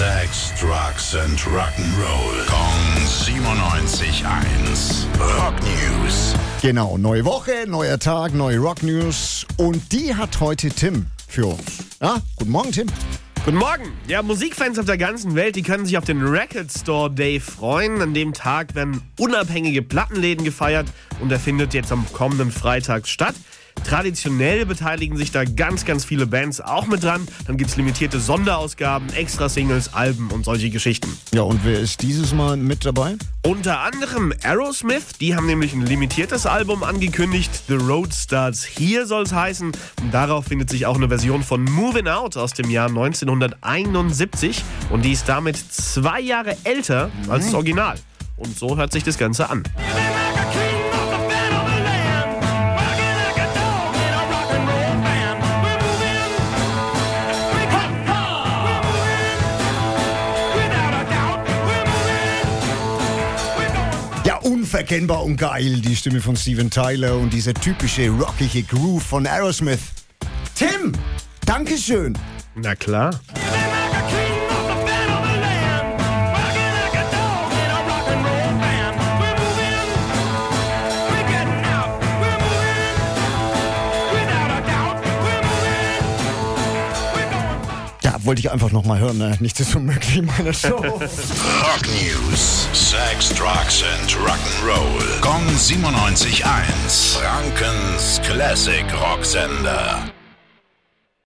Sex, Drugs and Rock'n'Roll. Kong 97.1. Rock News. Genau, neue Woche, neuer Tag, neue Rock News. Und die hat heute Tim für uns. Ja, guten Morgen, Tim. Guten Morgen! Ja, Musikfans auf der ganzen Welt, die können sich auf den Record Store Day freuen. An dem Tag werden unabhängige Plattenläden gefeiert und er findet jetzt am kommenden Freitag statt. Traditionell beteiligen sich da ganz, ganz viele Bands auch mit dran. Dann gibt es limitierte Sonderausgaben, Extra-Singles, Alben und solche Geschichten. Ja, und wer ist dieses Mal mit dabei? Unter anderem Aerosmith, die haben nämlich ein limitiertes Album angekündigt. The Road Starts Here soll es heißen. Und darauf findet sich auch eine Version von Moving Out aus dem Jahr 1971. Und die ist damit zwei Jahre älter als das Original. Und so hört sich das Ganze an. Unverkennbar und geil, die Stimme von Steven Tyler und dieser typische rockige Groove von Aerosmith. Tim, Dankeschön. Na klar. Wollte ich einfach nochmal hören, ne? Nichts ist unmöglich in meiner Show. Rock News. Sex, Drugs and Rock'n'Roll. Kong 97.1. Frankens Classic Rocksender.